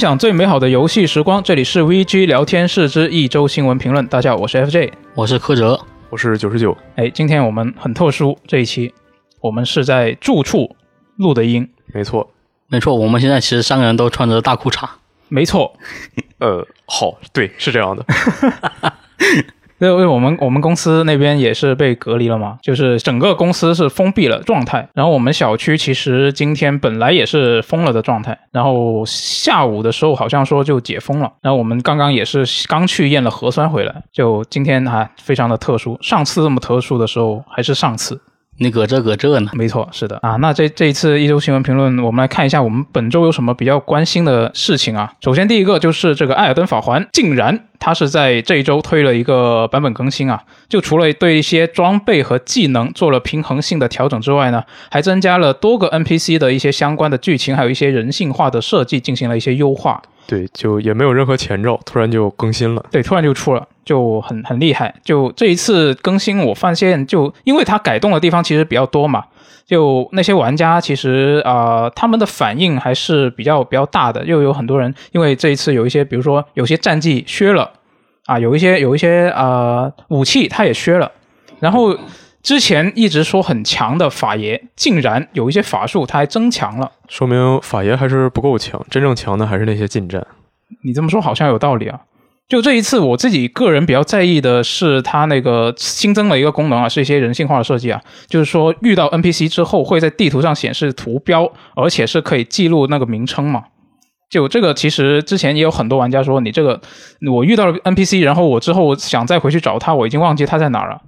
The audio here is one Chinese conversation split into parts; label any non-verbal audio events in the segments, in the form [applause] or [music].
享最美好的游戏时光，这里是 VG 聊天室之一周新闻评论。大家好，我是 FJ，我是柯哲，我是九十九。哎，今天我们很特殊，这一期我们是在住处录的音。没错，没错，我们现在其实三个人都穿着大裤衩。没错，[laughs] 呃，好，对，是这样的。[laughs] 因为我们我们公司那边也是被隔离了嘛，就是整个公司是封闭了状态。然后我们小区其实今天本来也是封了的状态，然后下午的时候好像说就解封了。然后我们刚刚也是刚去验了核酸回来，就今天还非常的特殊。上次这么特殊的时候还是上次。你搁这搁这呢？没错，是的啊。那这这一次一周新闻评论，我们来看一下我们本周有什么比较关心的事情啊。首先第一个就是这个《艾尔登法环》，竟然它是在这一周推了一个版本更新啊。就除了对一些装备和技能做了平衡性的调整之外呢，还增加了多个 NPC 的一些相关的剧情，还有一些人性化的设计进行了一些优化。对，就也没有任何前兆，突然就更新了。对，突然就出了，就很很厉害。就这一次更新，我发现就因为它改动的地方其实比较多嘛，就那些玩家其实啊，他们的反应还是比较比较大的。又有很多人因为这一次有一些，比如说有些战绩削了啊，有一些有一些啊武器它也削了，然后。之前一直说很强的法爷，竟然有一些法术他还增强了，说明法爷还是不够强，真正强的还是那些近战。你这么说好像有道理啊。就这一次，我自己个人比较在意的是它那个新增了一个功能啊，是一些人性化的设计啊，就是说遇到 NPC 之后会在地图上显示图标，而且是可以记录那个名称嘛。就这个其实之前也有很多玩家说，你这个我遇到了 NPC，然后我之后想再回去找他，我已经忘记他在哪儿了。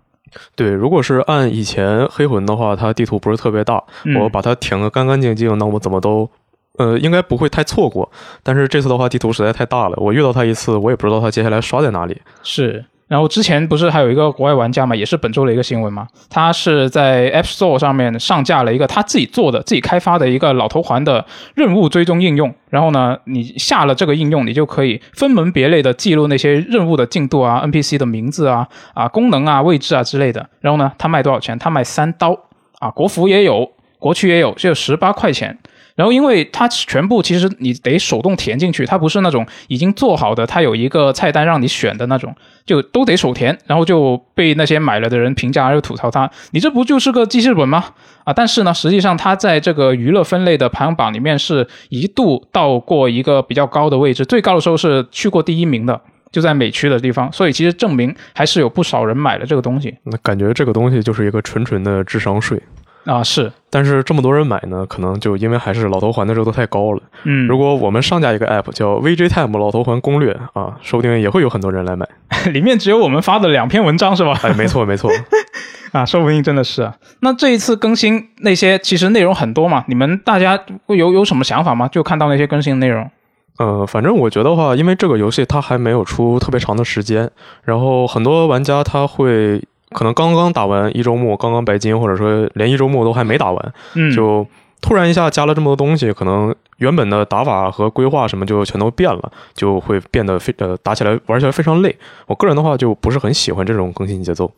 对，如果是按以前黑魂的话，它地图不是特别大，我把它填个干干净净，那我怎么都，呃，应该不会太错过。但是这次的话，地图实在太大了，我遇到他一次，我也不知道他接下来刷在哪里。是。然后之前不是还有一个国外玩家嘛，也是本周的一个新闻嘛，他是在 App Store 上面上架了一个他自己做的、自己开发的一个老头环的任务追踪应用。然后呢，你下了这个应用，你就可以分门别类的记录那些任务的进度啊、NPC 的名字啊、啊功能啊、位置啊之类的。然后呢，他卖多少钱？他卖三刀啊，国服也有，国区也有，就十八块钱。然后，因为它全部其实你得手动填进去，它不是那种已经做好的，它有一个菜单让你选的那种，就都得手填。然后就被那些买了的人评价，就吐槽它：“你这不就是个记事本吗？”啊，但是呢，实际上它在这个娱乐分类的排行榜里面是一度到过一个比较高的位置，最高的时候是去过第一名的，就在美区的地方。所以其实证明还是有不少人买了这个东西。那感觉这个东西就是一个纯纯的智商税。啊是，但是这么多人买呢，可能就因为还是老头环的热度太高了。嗯，如果我们上架一个 app 叫 VJ Time 老头环攻略啊，说不定也会有很多人来买。[laughs] 里面只有我们发的两篇文章是吧？哎，没错没错。[laughs] 啊，说不定真的是。那这一次更新那些其实内容很多嘛，你们大家有有什么想法吗？就看到那些更新的内容。呃，反正我觉得话，因为这个游戏它还没有出特别长的时间，然后很多玩家他会。可能刚刚打完一周目，刚刚白金，或者说连一周目都还没打完，就突然一下加了这么多东西，可能原本的打法和规划什么就全都变了，就会变得非呃打起来玩起来非常累。我个人的话就不是很喜欢这种更新节奏。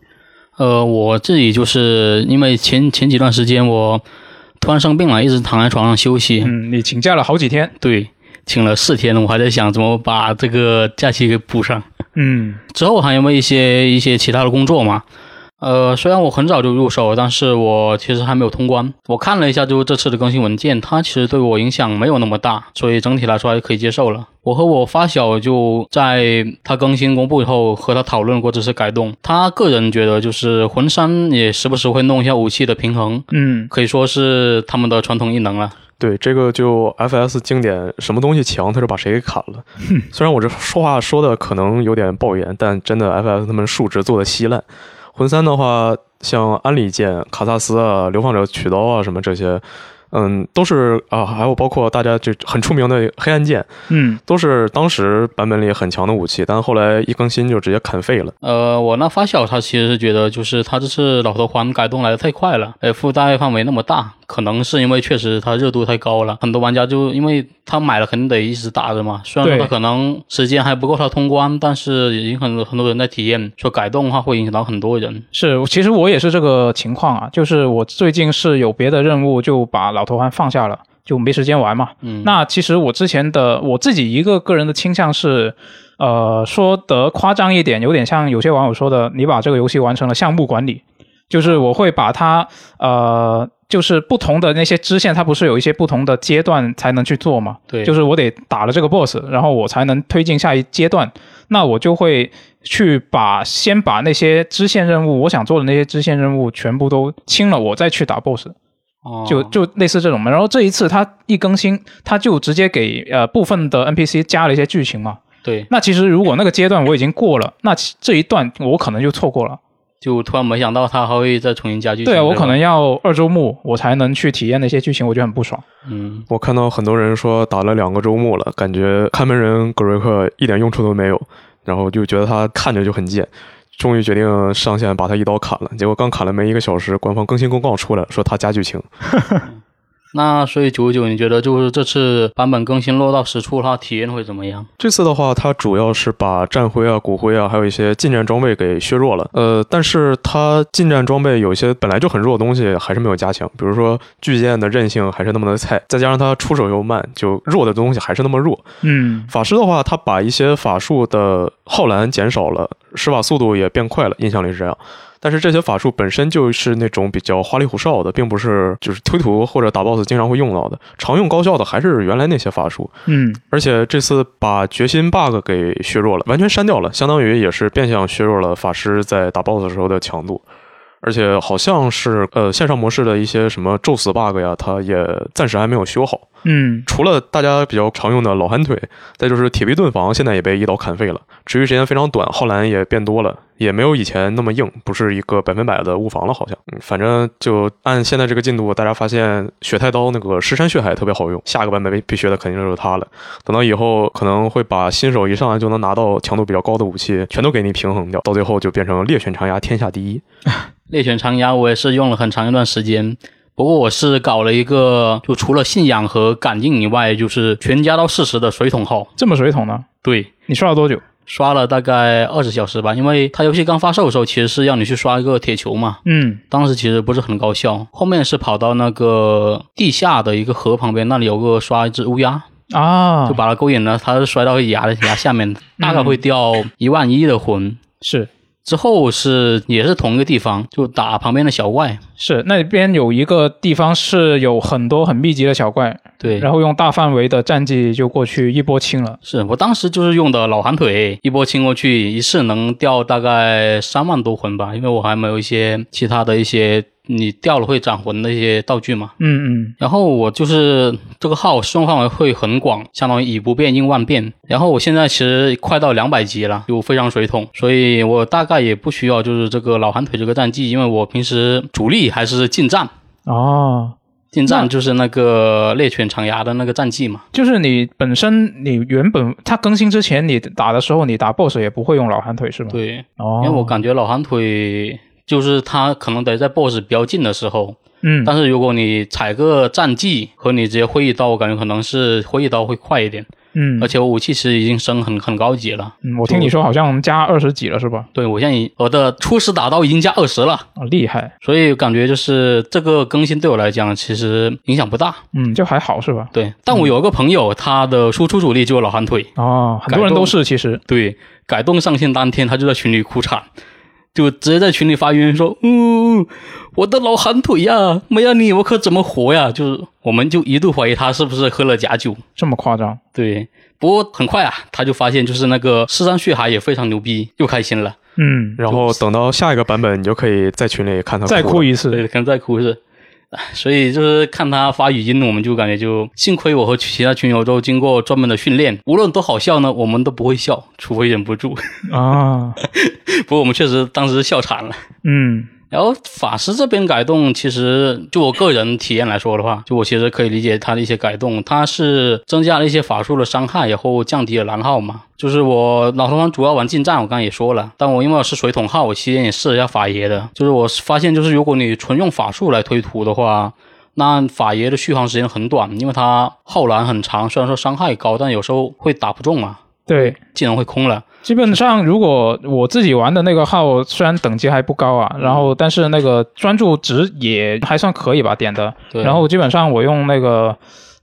呃，我自己就是因为前前几段时间我突然生病了，一直躺在床上休息。嗯，你请假了好几天？对，请了四天，我还在想怎么把这个假期给补上。嗯，之后还有没有一些一些其他的工作嘛？呃，虽然我很早就入手，但是我其实还没有通关。我看了一下，就是这次的更新文件，它其实对我影响没有那么大，所以整体来说还可以接受了。我和我发小就在它更新公布以后和他讨论过这次改动，他个人觉得就是魂三也时不时会弄一下武器的平衡，嗯，可以说是他们的传统异能了。对，这个就 FS 经典，什么东西强他就把谁给砍了。虽然我这说话说的可能有点抱怨，但真的 FS 他们数值做的稀烂。魂三的话，像安里剑、卡萨斯啊、流放者取刀啊什么这些，嗯，都是啊，还有包括大家就很出名的黑暗剑，嗯，都是当时版本里很强的武器，但后来一更新就直接砍废了。呃，我那发小他其实是觉得，就是他这次老头环改动来的太快了，呃，附带范围那么大。可能是因为确实它热度太高了，很多玩家就因为他买了肯定得一直打着嘛。虽然说他可能时间还不够他通关，但是已经很多很多人在体验，说改动的话会影响到很多人。是，其实我也是这个情况啊，就是我最近是有别的任务就把老头环放下了。就没时间玩嘛。嗯，那其实我之前的我自己一个个人的倾向是，呃，说得夸张一点，有点像有些网友说的，你把这个游戏完成了项目管理，就是我会把它呃。就是不同的那些支线，它不是有一些不同的阶段才能去做嘛？对，就是我得打了这个 boss，然后我才能推进下一阶段。那我就会去把先把那些支线任务，我想做的那些支线任务全部都清了，我再去打 boss。哦，就就类似这种嘛。然后这一次它一更新，它就直接给呃部分的 NPC 加了一些剧情嘛。对，那其实如果那个阶段我已经过了，那这一段我可能就错过了。就突然没想到他还会再重新加剧情。对啊，我可能要二周目我才能去体验那些剧情，我就很不爽。嗯，我看到很多人说打了两个周末了，感觉看门人格瑞克一点用处都没有，然后就觉得他看着就很贱，终于决定上线把他一刀砍了。结果刚砍了没一个小时，官方更新公告出来了说他加剧情。[laughs] 那所以九九，你觉得就是这次版本更新落到实处，它体验会怎么样？这次的话，它主要是把战徽啊、骨灰啊，还有一些近战装备给削弱了。呃，但是它近战装备有一些本来就很弱的东西还是没有加强，比如说巨剑的韧性还是那么的菜，再加上它出手又慢，就弱的东西还是那么弱。嗯，法师的话，他把一些法术的耗蓝减少了，施法速度也变快了，印象里是这样。但是这些法术本身就是那种比较花里胡哨的，并不是就是推图或者打 BOSS 经常会用到的。常用高效的还是原来那些法术。嗯，而且这次把决心 bug 给削弱了，完全删掉了，相当于也是变相削弱了法师在打 BOSS 时候的强度。而且好像是呃线上模式的一些什么宙斯 bug 呀，它也暂时还没有修好。嗯，除了大家比较常用的老寒腿，再就是铁壁盾防，现在也被一刀砍废了，持续时间非常短，耗蓝也变多了，也没有以前那么硬，不是一个百分百的物防了，好像。嗯，反正就按现在这个进度，大家发现雪太刀那个石山血海特别好用，下个版本必必学的肯定就是它了。等到以后可能会把新手一上来就能拿到强度比较高的武器，全都给你平衡掉，到最后就变成猎犬长牙天下第一。[laughs] 猎犬长牙我也是用了很长一段时间。不过我是搞了一个，就除了信仰和感应以外，就是全加到四十的水桶号。这么水桶呢？对，你刷了多久？刷了大概二十小时吧。因为它游戏刚发售的时候，其实是要你去刷一个铁球嘛。嗯。当时其实不是很高效。后面是跑到那个地下的一个河旁边，那里有个刷一只乌鸦啊，就把它勾引了。它是摔到崖的崖下面，大概会掉一万一的魂。是。之后是也是同一个地方，就打旁边的小怪。是那边有一个地方是有很多很密集的小怪，对，然后用大范围的战绩就过去一波清了。是我当时就是用的老寒腿，一波清过去，一次能掉大概三万多魂吧，因为我还没有一些其他的一些。你掉了会斩魂的一些道具嘛？嗯嗯。然后我就是这个号使用范围会很广，相当于以不变应万变。然后我现在其实快到两百级了，就非常水桶，所以我大概也不需要就是这个老寒腿这个战绩，因为我平时主力还是近战。哦，近战就是那个猎犬长牙的那个战绩嘛。就是你本身你原本它更新之前你打的时候，你打 BOSS 也不会用老寒腿是吗？对。哦。因为我感觉老寒腿。就是他可能得在 BOSS 比较近的时候，嗯，但是如果你踩个战技和你直接挥一刀，我感觉可能是挥一刀会快一点，嗯，而且我武器其实已经升很很高级了，嗯，我听你说好像加二十几了是吧？对，我现在我的初始打刀已经加二十了，啊，厉害，所以感觉就是这个更新对我来讲其实影响不大，嗯，就还好是吧？对，但我有一个朋友，他的输出主力就是老寒腿，哦，很多人都是其实，对，改动上线当天他就在群里哭惨。就直接在群里发语音说：“嗯，我的老寒腿呀，没有你我可怎么活呀？”就是我们就一度怀疑他是不是喝了假酒，这么夸张？对。不过很快啊，他就发现就是那个尸山血海也非常牛逼，又开心了。嗯，然后等到下一个版本，你就可以在群里看他再哭一次，对，可能再哭一次。[laughs] 所以就是看他发语音，我们就感觉就幸亏我和其他群友都经过专门的训练，无论多好笑呢，我们都不会笑，除非忍不住 [laughs] 啊。不过我们确实当时笑惨了。嗯。然后法师这边改动，其实就我个人体验来说的话，就我其实可以理解他的一些改动，他是增加了一些法术的伤害，然后降低了蓝耗嘛。就是我老头环主要玩近战，我刚刚也说了，但我因为我是水桶号，我期间也试了一下法爷的，就是我发现，就是如果你纯用法术来推图的话，那法爷的续航时间很短，因为他耗蓝很长，虽然说伤害高，但有时候会打不中嘛。对，技能会空了。基本上，如果我自己玩的那个号，虽然等级还不高啊，然后但是那个专注值也还算可以吧，点的。对。然后基本上我用那个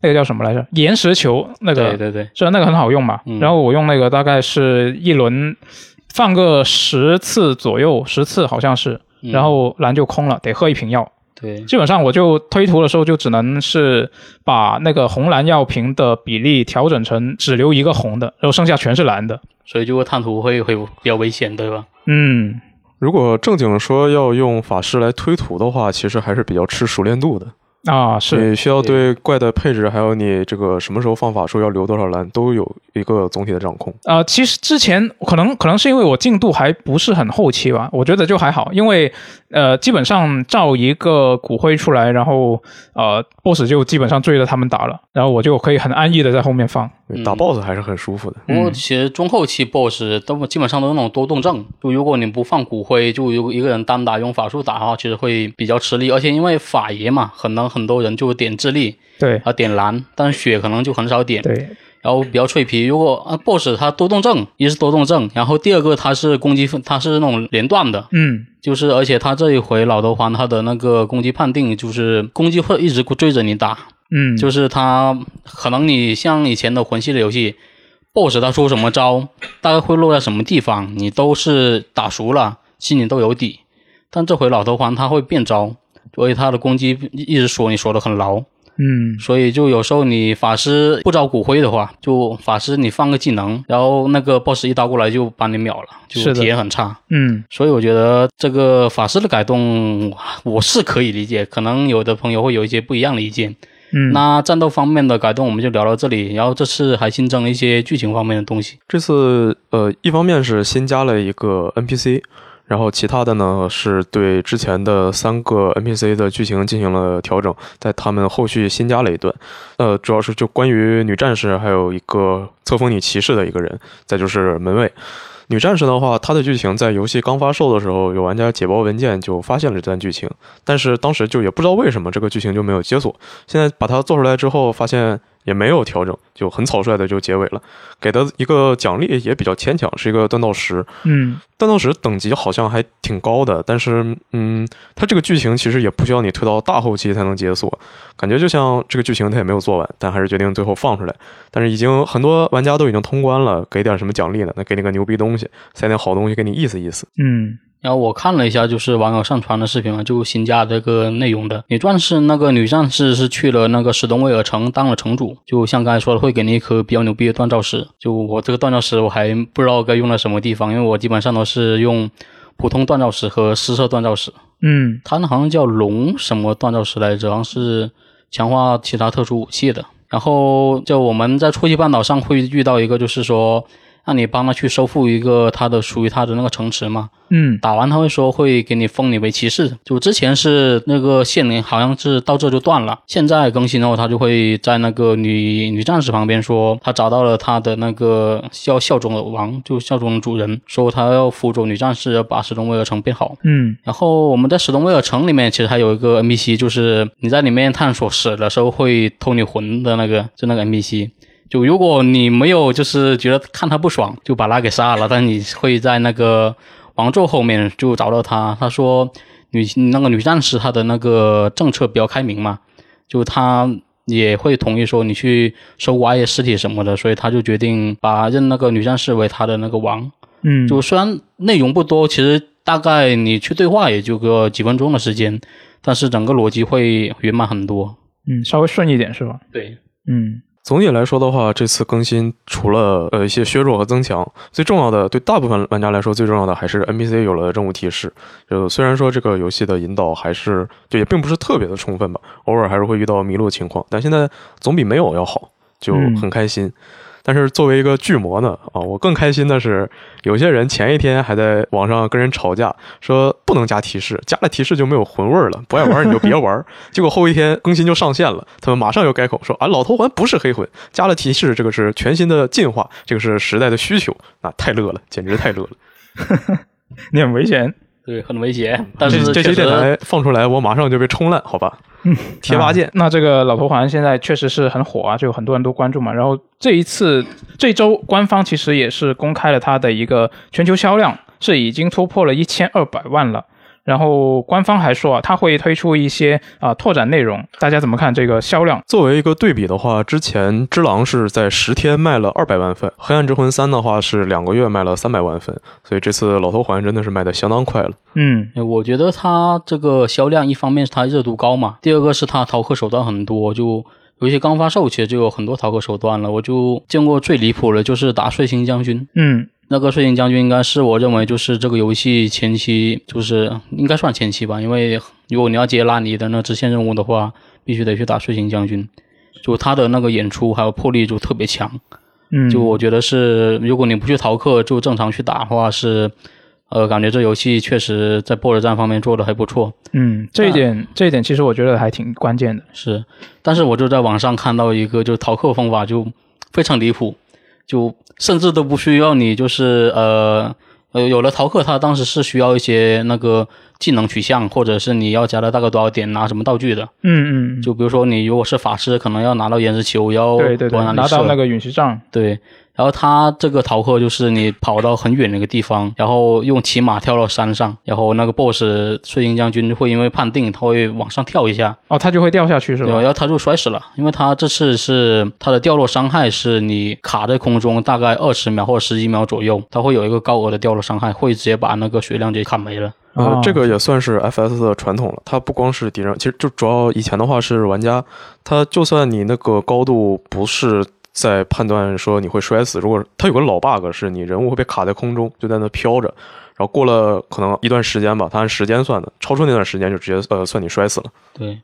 那个叫什么来着？岩石球那个，对对对，是那个很好用嘛。嗯然后我用那个大概是一轮放个十次左右，十次好像是，嗯然后蓝就空了，得喝一瓶药。对，基本上我就推图的时候就只能是把那个红蓝药瓶的比例调整成只留一个红的，然后剩下全是蓝的。所以就探图会会比较危险，对吧？嗯，如果正经说要用法师来推图的话，其实还是比较吃熟练度的。啊是，你需要对怪的配置，还有你这个什么时候放法术要留多少蓝，都有一个总体的掌控。呃，其实之前可能可能是因为我进度还不是很后期吧，我觉得就还好，因为呃，基本上造一个骨灰出来，然后呃，BOSS 就基本上追着他们打了，然后我就可以很安逸的在后面放。嗯打 BOSS 还是很舒服的。不过其实中后期 BOSS 都基本上都是那种多动症，就如果你不放骨灰，就有一个人单打用法术打的话，其实会比较吃力，而且因为法爷嘛，可能很多人就点智力对啊点蓝，但是血可能就很少点，对，然后比较脆皮。如果啊 BOSS 他多动症，一是多动症，然后第二个他是攻击他是那种连段的，嗯就是而且他这一回老头环他的那个攻击判定就是攻击会一直追着你打，嗯，就是他可能你像以前的魂系列游戏，BOSS 他出什么招，大概会落在什么地方，你都是打熟了，心里都有底。但这回老头环他会变招，所以他的攻击一直锁你锁得很牢，嗯所以就有时候你法师不招骨灰的话，就法师你放个技能，然后那个 BOSS 一刀过来就把你秒了，就体验很差。嗯所以我觉得这个法师的改动我是可以理解，可能有的朋友会有一些不一样的意见。嗯，那战斗方面的改动我们就聊到这里，然后这次还新增了一些剧情方面的东西。这次呃，一方面是新加了一个 NPC，然后其他的呢是对之前的三个 NPC 的剧情进行了调整，在他们后续新加了一段。呃，主要是就关于女战士，还有一个册封女骑士的一个人，再就是门卫。女战士的话，她的剧情在游戏刚发售的时候，有玩家解包文件就发现了这段剧情，但是当时就也不知道为什么这个剧情就没有解锁。现在把它做出来之后，发现也没有调整，就很草率的就结尾了。给的一个奖励也比较牵强，是一个锻造石。嗯锻造石等级好像还挺高的，但是嗯，它这个剧情其实也不需要你推到大后期才能解锁，感觉就像这个剧情它也没有做完，但还是决定最后放出来。但是已经很多玩家都已经通关了，给点什么奖励呢？那给你个牛逼东西，塞点好东西给你意思意思。嗯然后我看了一下，就是网友上传的视频嘛，就新加这个内容的。女战士那个女战士是去了那个史东威尔城当了城主，就像刚才说的，会给你一颗比较牛逼的锻造石。就我这个锻造石，我还不知道该用在什么地方，因为我基本上都是用普通锻造石和施射锻造石。嗯它那好像叫龙什么锻造石来着，好像是强化其他特殊武器的。然后就我们在初期半岛上会遇到一个，就是说让你帮他去收复一个他的属于他的那个城池嘛。嗯打完他会说会给你封你为骑士，就之前是那个线连好像是到这就断了，现在更新后他就会在那个女女战士旁边说他找到了他的那个效效忠的王，就效忠的主人，说他要辅佐女战士把史东威尔城变好。嗯然后我们在史东威尔城里面其实还有一个 NPC，就是你在里面探索死的时候会偷你魂的那个，就那个 NPC。就如果你没有就是觉得看他不爽，就把他给杀了，但你会在那个王座后面就找到他。他说女那个女战士她的那个政策比较开明嘛，就他也会同意说你去收挖野尸体什么的，所以他就决定把认那个女战士为他的那个王。嗯，就虽然内容不多，其实大概你去对话也就个几分钟的时间，但是整个逻辑会圆满很多。嗯稍微顺一点是吧？对，嗯总体来说的话，这次更新除了呃一些削弱和增强，最重要的对大部分玩家来说最重要的还是 NPC 有了任务提示。就虽然说这个游戏的引导还是就也并不是特别的充分吧，偶尔还是会遇到迷路情况，但现在总比没有要好，就很开心。但是作为一个巨魔呢，啊，我更开心的是，有些人前一天还在网上跟人吵架，说不能加提示，加了提示就没有魂味儿了，不爱玩你就别玩。[laughs] 结果后一天更新就上线了，他们马上又改口说啊，老头环不是黑魂，加了提示，这个是全新的进化，这个是时代的需求，那太乐了，简直太乐了。[laughs] 你很危险。对，很危险，但是这期电台放出来，我马上就被冲烂，好吧？贴吧见啊。那这个老头环现在确实是很火啊，就有很多人都关注嘛。然后这一次这周官方其实也是公开了它的一个全球销量是已经突破了一千二百万了。然后官方还说啊，他会推出一些啊拓展内容，大家怎么看这个销量？作为一个对比的话，之前《只狼》是在十天卖了二百万份，《黑暗之魂三》的话是两个月卖了三百万份，所以这次老头环真的是卖的相当快了。嗯，我觉得它这个销量一方面是它热度高嘛，第二个是它逃课手段很多，就有一些刚发售其实就有很多逃课手段了。我就见过最离谱的就是打睡星将军，嗯。那个睡行将军应该是我认为就是这个游戏前期就是应该算前期吧，因为如果你要接拉尼的那支线任务的话，必须得去打睡行将军，就他的那个演出还有魄力就特别强，嗯，就我觉得是如果你不去逃课就正常去打的话是，呃，感觉这游戏确实在 BOSS 战方面做的还不错，嗯，这一点这一点其实我觉得还挺关键的，是，但是我就在网上看到一个就是逃课方法就非常离谱，就。甚至都不需要你，就是呃呃，有了逃课，他当时是需要一些那个技能取向，或者是你要加了大概多少点拿什么道具的。嗯嗯。就比如说你如果是法师，可能要拿到岩石球，要对对对，拿到那个陨石杖。对。然后他这个逃课就是你跑到很远的一个地方，然后用骑马跳到山上，然后那个 boss 睡鹰将军会因为判定他会往上跳一下，哦，他就会掉下去是吧？对然后他就摔死了，因为他这次是他的掉落伤害是你卡在空中大概二十秒或者十几秒左右，他会有一个高额的掉落伤害，会直接把那个血量给砍没了。呃，这个也算是 FS 的传统了，它不光是敌人，其实就主要以前的话是玩家，他就算你那个高度不是。在判断说你会摔死，如果它有个老 bug 是你人物会被卡在空中，就在那飘着，然后过了可能一段时间吧，它按时间算的，超出那段时间就直接呃算你摔死了。对。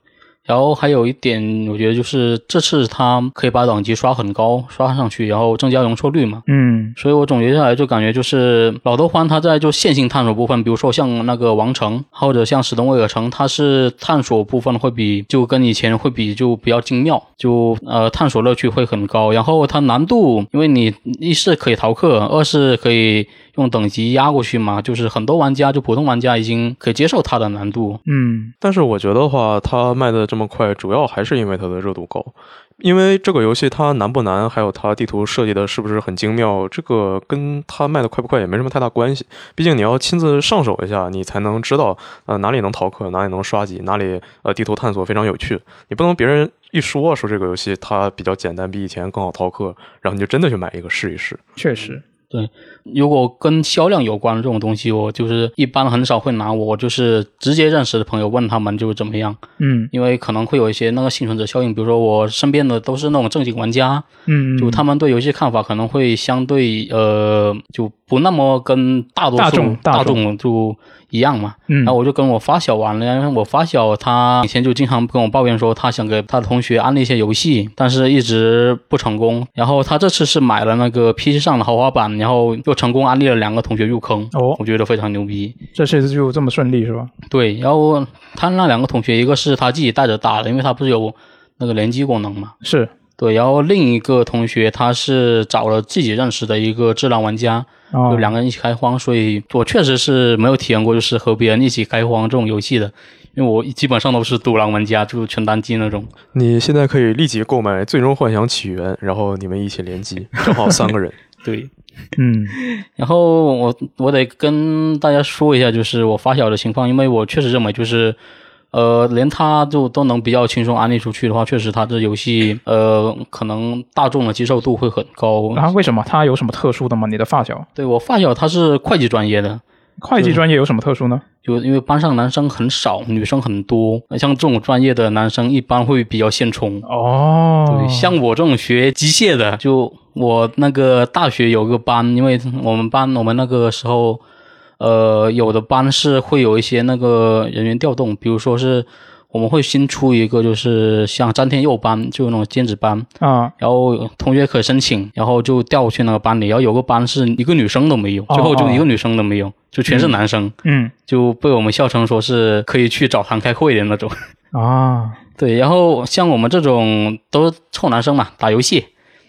然后还有一点，我觉得就是这次他可以把等级刷很高，刷上去，然后增加容错率嘛。嗯，所以我总结下来就感觉就是老头环它在就线性探索部分，比如说像那个王城或者像史东威尔城，它是探索部分会比就跟以前会比就比较精妙，就呃探索乐趣会很高。然后它难度，因为你一是可以逃课，二是可以。用等级压过去嘛，就是很多玩家，就普通玩家已经可以接受它的难度。嗯，但是我觉得话，它卖的这么快，主要还是因为它的热度高。因为这个游戏它难不难，还有它地图设计的是不是很精妙，这个跟它卖的快不快也没什么太大关系。毕竟你要亲自上手一下，你才能知道呃哪里能逃课，哪里能刷级，哪里呃地图探索非常有趣。你不能别人一说说这个游戏它比较简单，比以前更好逃课，然后你就真的去买一个试一试。确实。对，如果跟销量有关的这种东西，我就是一般很少会拿我就是直接认识的朋友问他们就是怎么样，嗯，因为可能会有一些那个幸存者效应，比如说我身边的都是那种正经玩家，嗯，就他们对游戏看法可能会相对呃就不那么跟大多数大众就。一样嘛，嗯。然后我就跟我发小玩了，因为我发小他以前就经常跟我抱怨说，他想给他的同学安利一些游戏，但是一直不成功。然后他这次是买了那个 PC 上的豪华版，然后又成功安利了两个同学入坑。哦，我觉得非常牛逼。这次就这么顺利是吧？对，然后他那两个同学，一个是他自己带着打的，因为他不是有那个联机功能嘛。是对，然后另一个同学他是找了自己认识的一个智囊玩家。就两个人一起开荒，所以我确实是没有体验过，就是和别人一起开荒这种游戏的，因为我基本上都是独狼玩家，就是全单机那种。你现在可以立即购买《最终幻想起源》，然后你们一起联机，正好三个人。[laughs] 对，嗯，[laughs] 然后我我得跟大家说一下，就是我发小的情况，因为我确实认为就是。呃，连他就都能比较轻松安利出去的话，确实他这游戏呃，可能大众的接受度会很高。啊，为什么？他有什么特殊的吗？你的发小？对我发小他是会计专业的，会计专业有什么特殊呢？就因为班上男生很少，女生很多，像这种专业的男生一般会比较现充。哦，对，像我这种学机械的，就我那个大学有个班，因为我们班我们那个时候。呃，有的班是会有一些那个人员调动，比如说是我们会新出一个，就是像詹天佑班，就那种兼职班啊，然后同学可以申请，然后就调去那个班里。然后有个班是一个女生都没有，最后就一个女生都没有，就全是男生，嗯，就被我们笑称说是可以去澡堂开会的那种啊。[laughs] 对，然后像我们这种都是臭男生嘛，打游戏，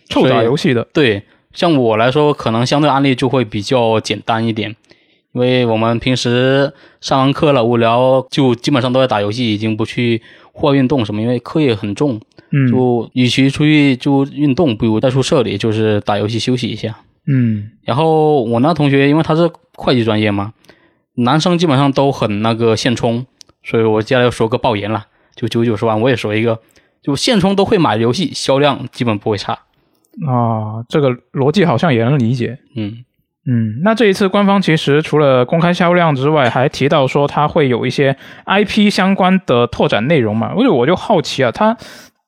臭打游戏的。对，像我来说，可能相对案例就会比较简单一点。因为我们平时上完课了无聊，就基本上都在打游戏，已经不去户外运动什么，因为课业很重。嗯，就与其出去就运动，不如在宿舍里就是打游戏休息一下。嗯，然后我那同学，因为他是会计专业嘛，男生基本上都很那个现充，所以我接下来要说个爆言了，就九九十万，我也说一个，就现充都会买的游戏，销量基本不会差。啊，这个逻辑好像也能理解。嗯嗯，那这一次官方其实除了公开销量之外，还提到说它会有一些 IP 相关的拓展内容嘛。所以我就好奇啊，它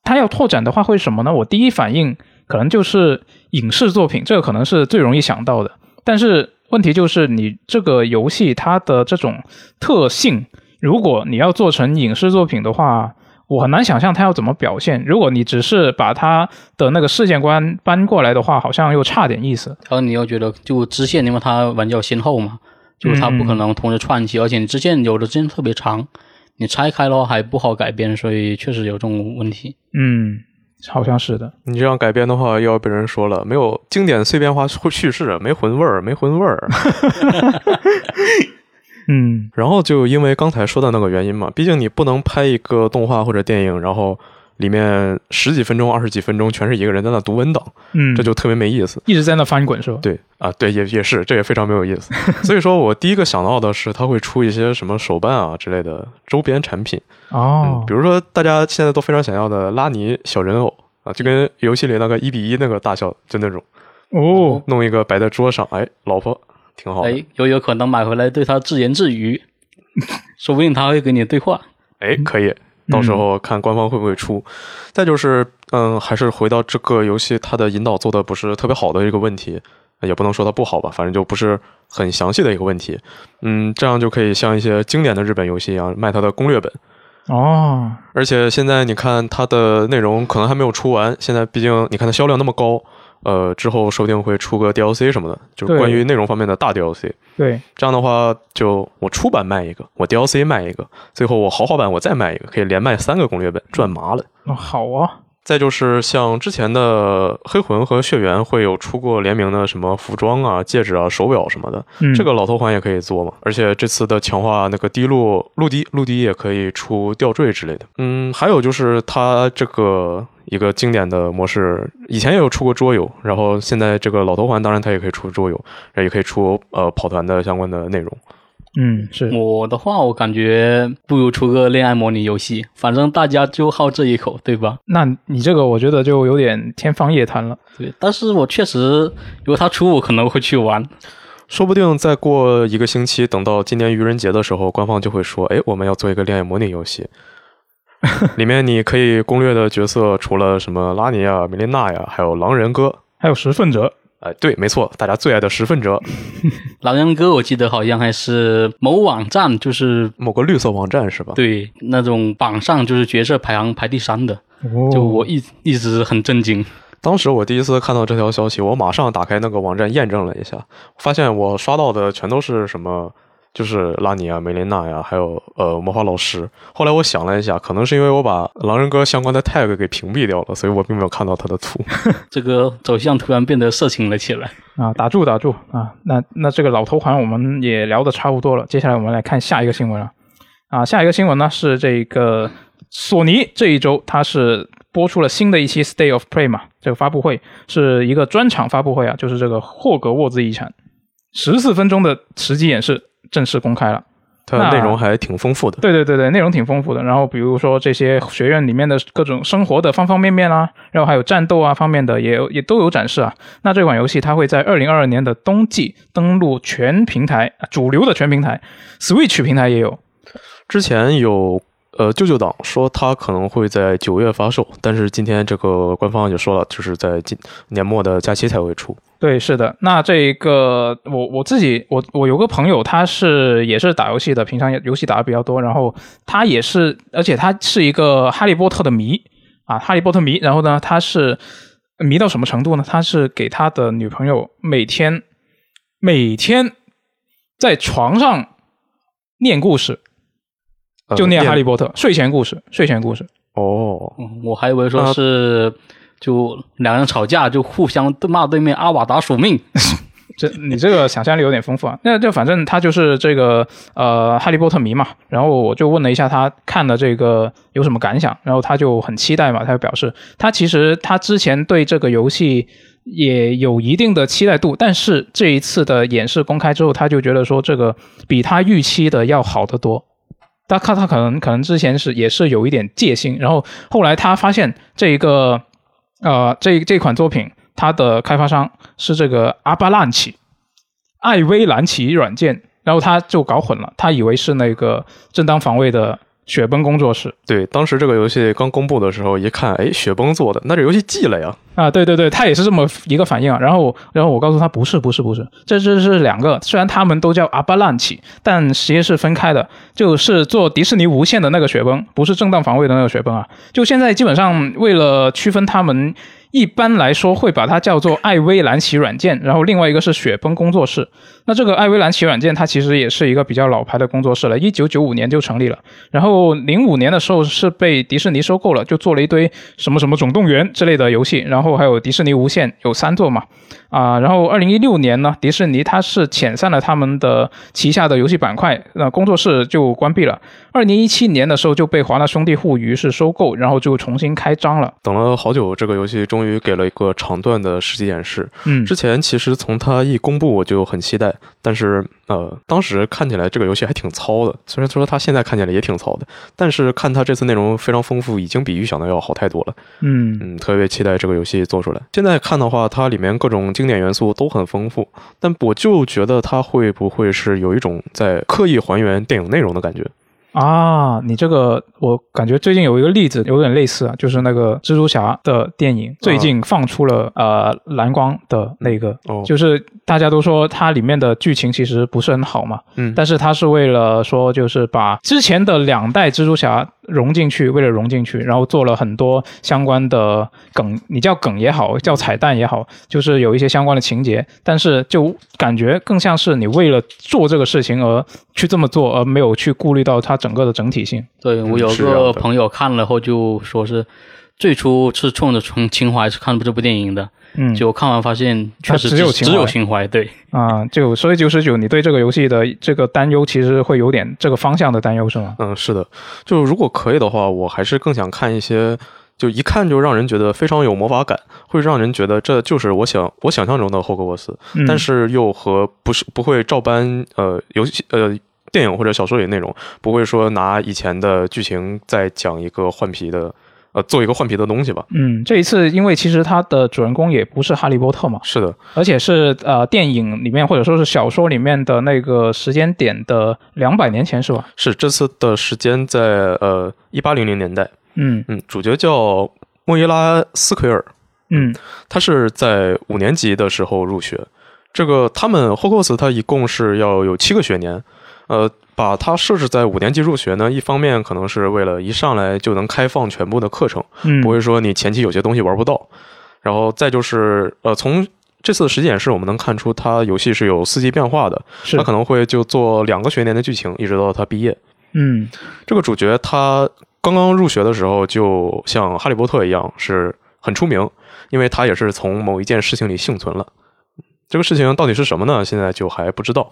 它要拓展的话会什么呢？我第一反应可能就是影视作品，这个可能是最容易想到的。但是问题就是，你这个游戏它的这种特性，如果你要做成影视作品的话，我很难想象他要怎么表现。如果你只是把他的那个世界观搬过来的话，好像又差点意思。然后你又觉得就支线，因为它玩家先后嘛，就是它不可能同时串起，而且你支线有的时间特别长，你拆开的话还不好改编，所以确实有这种问题。嗯，好像是的。你这样改编的话，又要被人说了，没有经典碎片化叙事，没魂味儿，没魂味儿。[laughs] 嗯，然后就因为刚才说的那个原因嘛，毕竟你不能拍一个动画或者电影，然后里面十几分钟、二十几分钟全是一个人在那读文档，嗯，这就特别没意思，一直在那翻滚是吧？对啊，对，也也是，这也非常没有意思。[laughs] 所以说我第一个想到的是，他会出一些什么手办啊之类的周边产品哦，比如说大家现在都非常想要的拉尼小人偶啊，就跟游戏里那个一比一那个大小就那种哦，弄一个摆在桌上，哎，老婆。挺好，哎，有有可能买回来对他自言自语，[laughs] 说不定他会跟你对话。哎，可以，到时候看官方会不会出。再就是，嗯，还是回到这个游戏，它的引导做的不是特别好的一个问题，也不能说它不好吧，反正就不是很详细的一个问题。嗯，这样就可以像一些经典的日本游戏一样卖它的攻略本。哦，而且现在你看它的内容可能还没有出完，现在毕竟你看它销量那么高。呃，之后说不定会出个 DLC 什么的，就是关于内容方面的大 DLC。对，这样的话，就我出版卖一个，我 DLC 卖一个，最后我豪华版我再卖一个，可以连卖三个攻略本，赚麻了。哦，好啊。再就是像之前的黑魂和血缘会有出过联名的什么服装啊、戒指啊、手表什么的，这个老头环也可以做嘛。而且这次的强化那个滴露露滴露滴也可以出吊坠之类的。嗯，还有就是它这个一个经典的模式，以前也有出过桌游，然后现在这个老头环当然它也可以出桌游，也可以出呃跑团的相关的内容。嗯，是我的话，我感觉不如出个恋爱模拟游戏，反正大家就好这一口，对吧？那你这个我觉得就有点天方夜谭了。对，但是我确实，如果他出，我可能会去玩。说不定再过一个星期，等到今年愚人节的时候，官方就会说：“哎，我们要做一个恋爱模拟游戏，里面你可以攻略的角色除了什么拉尼亚、米琳娜呀，还有狼人哥，还有十份者。”哎，对，没错，大家最爱的十分者，[laughs] 老杨哥，我记得好像还是某网站，就是某个绿色网站是吧？对，那种榜上就是角色排行排第三的，就我一一直很震惊。当时我第一次看到这条消息，我马上打开那个网站验证了一下，发现我刷到的全都是什么。就是拉尼啊、梅琳娜呀，还有呃魔法老师。后来我想了一下，可能是因为我把狼人哥相关的 tag 给屏蔽掉了，所以我并没有看到他的图。[laughs] 这个走向突然变得色情了起来啊！打住打住啊！那那这个老头环我们也聊得差不多了，接下来我们来看下一个新闻了。啊，下一个新闻呢是这个索尼这一周它是播出了新的一期 State of Play 嘛，这个发布会是一个专场发布会啊，就是这个霍格沃兹遗产十四分钟的实际演示。正式公开了，它内容还挺丰富的。对对对对，内容挺丰富的。然后比如说这些学院里面的各种生活的方方面面啊，然后还有战斗啊方面的也也都有展示啊。那这款游戏它会在二零二二年的冬季登陆全平台，主流的全平台，Switch 平台也有。之前有。呃，舅舅党说他可能会在九月发售，但是今天这个官方也说了，就是在今年末的假期才会出。对，是的。那这个我我自己，我我有个朋友，他是也是打游戏的，平常游戏打的比较多，然后他也是，而且他是一个哈利波特的迷啊，哈利波特迷。然后呢，他是迷到什么程度呢？他是给他的女朋友每天每天在床上念故事。就念《哈利波特》睡前故事，睡前故事。哦，我还以为说是就两人吵架就互相骂对面阿瓦达索命。[laughs] 这你这个想象力有点丰富啊。那就反正他就是这个呃哈利波特迷嘛，然后我就问了一下他看了这个有什么感想，然后他就很期待嘛，他就表示他其实他之前对这个游戏也有一定的期待度，但是这一次的演示公开之后，他就觉得说这个比他预期的要好得多。他看他可能可能之前是也是有一点戒心，然后后来他发现这一个呃这这款作品它的开发商是这个阿巴兰奇艾薇兰奇软件，然后他就搞混了，他以为是那个正当防卫的。雪崩工作室，对，当时这个游戏刚公布的时候，一看，哎，雪崩做的，那这游戏寄了呀！啊，对对对，他也是这么一个反应啊。然后，然后我告诉他，不是，不是，不是，这这是两个，虽然他们都叫阿巴烂奇，但实际是分开的。就是做迪士尼无限的那个雪崩，不是正当防卫的那个雪崩啊。就现在基本上为了区分他们。一般来说会把它叫做艾薇兰奇软件，然后另外一个是雪崩工作室。那这个艾薇兰奇软件它其实也是一个比较老牌的工作室了，一九九五年就成立了，然后零五年的时候是被迪士尼收购了，就做了一堆什么什么总动员之类的游戏，然后还有迪士尼无限有三座嘛。啊，然后二零一六年呢，迪士尼它是遣散了他们的旗下的游戏板块，那工作室就关闭了。二零一七年的时候就被华纳兄弟互娱是收购，然后就重新开张了。等了好久，这个游戏终于给了一个长段的实际演示。嗯，之前其实从它一公布我就很期待，但是呃，当时看起来这个游戏还挺糙的。虽然说它现在看起来也挺糙的，但是看它这次内容非常丰富，已经比预想的要好太多了。嗯嗯，特别期待这个游戏做出来。现在看的话，它里面各种。经典元素都很丰富，但我就觉得它会不会是有一种在刻意还原电影内容的感觉？啊，你这个我感觉最近有一个例子有点类似啊，就是那个蜘蛛侠的电影最近放出了呃蓝光的那个，就是大家都说它里面的剧情其实不是很好嘛，嗯，但是它是为了说就是把之前的两代蜘蛛侠融进去，为了融进去，然后做了很多相关的梗，你叫梗也好，叫彩蛋也好，就是有一些相关的情节，但是就感觉更像是你为了做这个事情而去这么做，而没有去顾虑到它。整个的整体性，对我有个朋友看了后就说是，最初是冲着从情怀是看这部电影的，嗯，就看完发现确实只有只有情怀，对。啊，就所以九十九，你对这个游戏的这个担忧其实会有点这个方向的担忧是吗？嗯，是的，就如果可以的话，我还是更想看一些，就一看就让人觉得非常有魔法感，会让人觉得这就是我想我想象中的霍格沃斯，但是又和不是不会照搬呃游戏呃。电影或者小说里内容不会说拿以前的剧情再讲一个换皮的，呃，做一个换皮的东西吧？嗯，这一次因为其实它的主人公也不是哈利波特嘛，是的，而且是呃电影里面或者说是小说里面的那个时间点的两百年前是吧？是这次的时间在呃一八零零年代。嗯嗯，主角叫莫伊拉斯奎尔。嗯，他是在五年级的时候入学。这个他们霍格沃茨他一共是要有七个学年。呃，把它设置在五年级入学呢，一方面可能是为了一上来就能开放全部的课程，嗯，不会说你前期有些东西玩不到。然后再就是，呃，从这次的实际演示我们能看出，它游戏是有四季变化的，它可能会就做两个学年的剧情，一直到他毕业。嗯，这个主角他刚刚入学的时候，就像哈利波特一样，是很出名，因为他也是从某一件事情里幸存了。这个事情到底是什么呢？现在就还不知道。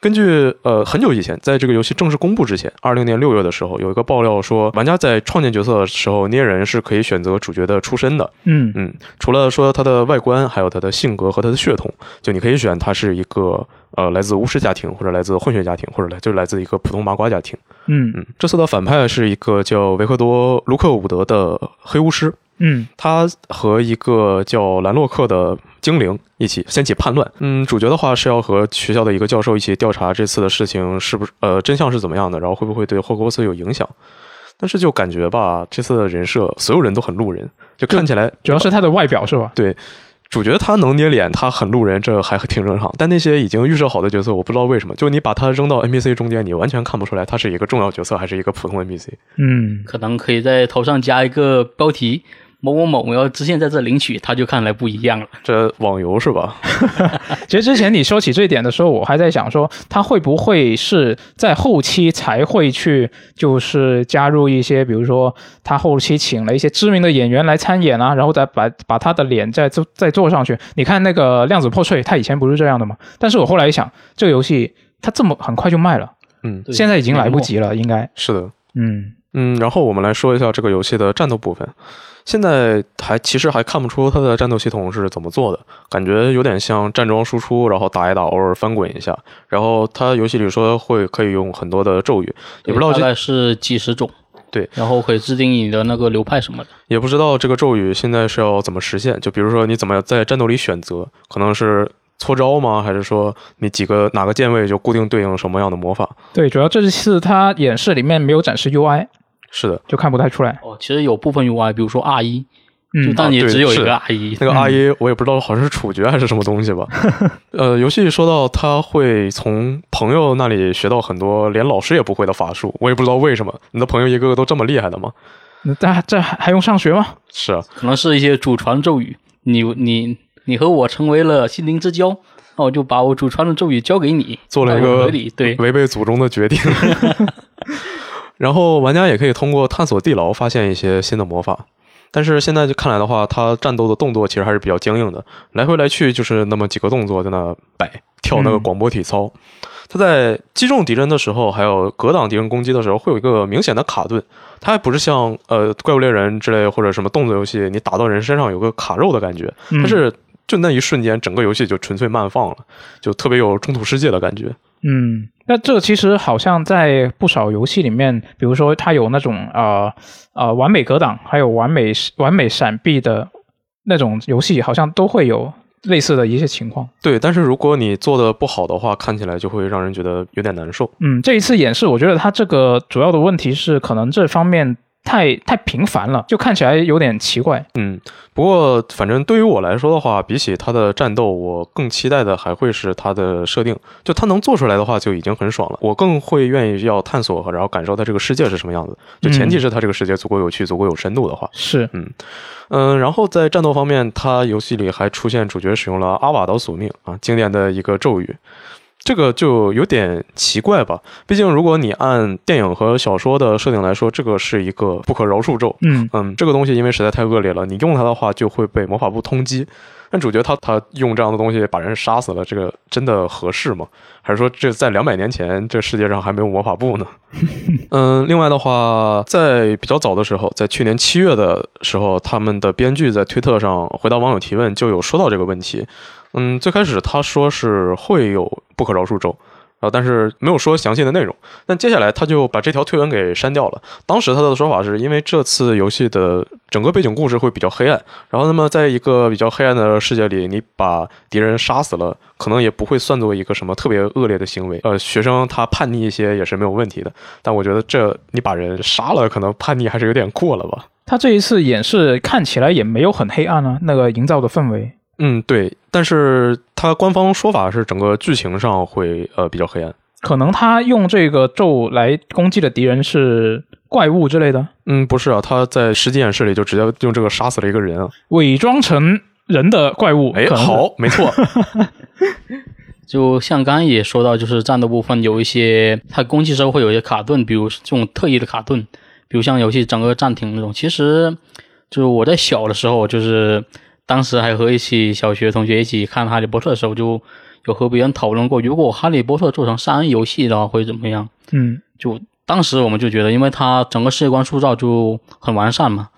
根据呃很久以前，在这个游戏正式公布之前，二零年六月的时候，有一个爆料说，玩家在创建角色的时候，捏人是可以选择主角的出身的。嗯嗯，除了说他的外观，还有他的性格和他的血统，就你可以选他是一个呃来自巫师家庭，或者来自混血家庭，或者来就来自一个普通麻瓜家庭。嗯嗯，这次的反派是一个叫维克多·卢克伍德的黑巫师。嗯，他和一个叫兰洛克的精灵一起掀起叛乱。嗯，主角的话是要和学校的一个教授一起调查这次的事情是不是呃真相是怎么样的，然后会不会对霍格沃茨有影响。但是就感觉吧，这次的人设所有人都很路人，就看起来主要是他的外表是吧？对，主角他能捏脸，他很路人，这还挺正常。但那些已经预设好的角色，我不知道为什么，就你把他扔到 NPC 中间，你完全看不出来他是一个重要角色还是一个普通 NPC。嗯，可能可以在头上加一个标题。某某某我要直线在这领取，他就看来不一样了。这网游是吧？[laughs] 其实之前你说起这一点的时候，我还在想说，他会不会是在后期才会去，就是加入一些，比如说他后期请了一些知名的演员来参演啊，然后再把把他的脸再做再做上去。你看那个量子破碎，他以前不是这样的吗？但是我后来一想，这个游戏它这么很快就卖了，嗯，现在已经来不及了，应该是的，嗯嗯。然后我们来说一下这个游戏的战斗部分。现在还其实还看不出它的战斗系统是怎么做的，感觉有点像站桩输出，然后打一打，偶尔翻滚一下。然后它游戏里说会可以用很多的咒语，也不知道大概是几十种。对，然后可以制定你的那个流派什么的，也不知道这个咒语现在是要怎么实现。就比如说你怎么在战斗里选择，可能是搓招吗？还是说你几个哪个键位就固定对应什么样的魔法？对，主要这次它演示里面没有展示 UI。是的，就看不太出来哦。其实有部分 UI，比如说 R 一，嗯，但也只有一个 R 一。那个 R 一我也不知道，好像是处决还是什么东西吧。呃，游戏说到他会从朋友那里学到很多连老师也不会的法术，我也不知道为什么。你的朋友一个个都这么厉害的吗？那这这还还用上学吗？是啊，可能是一些祖传咒语。你你你和我成为了心灵之交，那我就把我祖传的咒语交给你，做了一个对违背祖宗的决定。[laughs] 然后玩家也可以通过探索地牢发现一些新的魔法，但是现在就看来的话，他战斗的动作其实还是比较僵硬的，来回来去就是那么几个动作在那摆跳那个广播体操。他在击中敌人的时候，还有格挡敌人攻击的时候，会有一个明显的卡顿。它还不是像呃怪物猎人之类或者什么动作游戏，你打到人身上有个卡肉的感觉，它是就那一瞬间整个游戏就纯粹慢放了，就特别有中土世界的感觉。嗯，那这其实好像在不少游戏里面，比如说它有那种啊啊完美格挡，还有完美完美闪避的那种游戏，好像都会有类似的一些情况。对，但是如果你做的不好的话，看起来就会让人觉得有点难受。嗯，这一次演示，我觉得它这个主要的问题是可能这方面。太太频繁了，就看起来有点奇怪。嗯，不过反正对于我来说的话，比起他的战斗，我更期待的还会是他的设定。就他能做出来的话，就已经很爽了。我更会愿意要探索和然后感受他这个世界是什么样子。就前提是他这个世界足够有趣、足够有深度的话。是，嗯嗯。然后在战斗方面，他游戏里还出现主角使用了阿瓦岛索命啊，经典的一个咒语。这个就有点奇怪吧？毕竟，如果你按电影和小说的设定来说，这个是一个不可饶恕咒。嗯嗯，这个东西因为实在太恶劣了，你用它的话就会被魔法部通缉。但主角他他用这样的东西把人杀死了，这个真的合适吗？还是说这在两百年前这世界上还没有魔法部呢？[laughs] 嗯，另外的话，在比较早的时候，在去年七月的时候，他们的编剧在推特上回答网友提问，就有说到这个问题。嗯，最开始他说是会有不可饶恕咒，啊，但是没有说详细的内容。但接下来他就把这条推文给删掉了。当时他的说法是因为这次游戏的整个背景故事会比较黑暗，然后那么在一个比较黑暗的世界里，你把敌人杀死了，可能也不会算作一个什么特别恶劣的行为。呃，学生他叛逆一些也是没有问题的。但我觉得这你把人杀了，可能叛逆还是有点过了吧。他这一次演示看起来也没有很黑暗啊，那个营造的氛围。嗯，对，但是他官方说法是整个剧情上会呃比较黑暗，可能他用这个咒来攻击的敌人是怪物之类的。嗯，不是啊，他在实际演示里就直接用这个杀死了一个人啊，伪装成人的怪物。哎，好，没错。[laughs] 就像刚刚也说到，就是战斗部分有一些，他攻击时候会有一些卡顿，比如这种特异的卡顿，比如像游戏整个暂停那种。其实就是我在小的时候，就是。当时还和一起小学同学一起看《哈利波特》的时候，就有和别人讨论过，如果《哈利波特》做成三 A 游戏的话会怎么样？嗯，就当时我们就觉得，因为它整个世界观塑造就很完善嘛，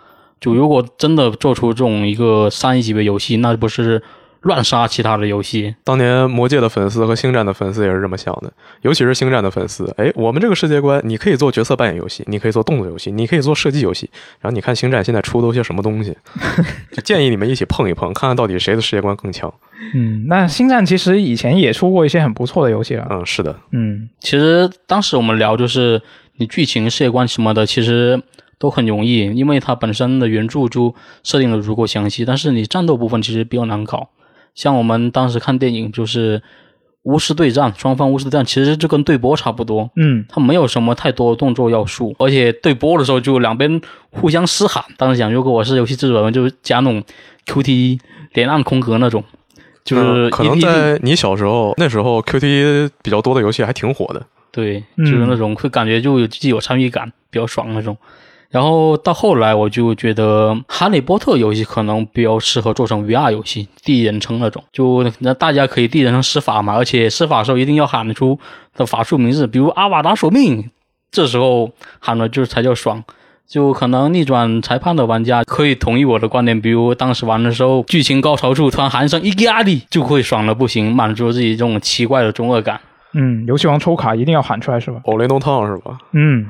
就如果真的做出这种一个三 A 级别游戏，那不是？乱杀其他的游戏，当年魔界的粉丝和星战的粉丝也是这么想的，尤其是星战的粉丝。哎，我们这个世界观，你可以做角色扮演游戏，你可以做动作游戏，你可以做射击游戏。然后你看星战现在出都些什么东西，[laughs] 建议你们一起碰一碰，看看到底谁的世界观更强。嗯，那星战其实以前也出过一些很不错的游戏了。嗯，是的。嗯，其实当时我们聊就是你剧情、世界观什么的，其实都很容易，因为它本身的原著就设定的足够详细。但是你战斗部分其实比较难搞。像我们当时看电影，就是巫师对战，双方巫师对战其实就跟对波差不多，嗯，它没有什么太多动作要素，而且对波的时候就两边互相嘶喊。当时想，如果我是游戏制作人，就是加那种 QTE 连按空格那种，就是可能在你小时候那时候 QTE 比较多的游戏还挺火的，对，就是那种会感觉就有既有参与感，比较爽那种。然后到后来，我就觉得《哈利波特》游戏可能比较适合做成 VR 游戏，第一人称那种，就那大家可以第一人称施法嘛，而且施法的时候一定要喊出的法术名字，比如阿瓦达索命，这时候喊了就是才叫爽。就可能逆转裁判的玩家可以同意我的观点，比如当时玩的时候，剧情高潮处突然喊一声伊加利，就会爽的不行，满足自己这种奇怪的中二感。嗯，游戏王抽卡一定要喊出来是吧？哦，雷东烫是吧？嗯。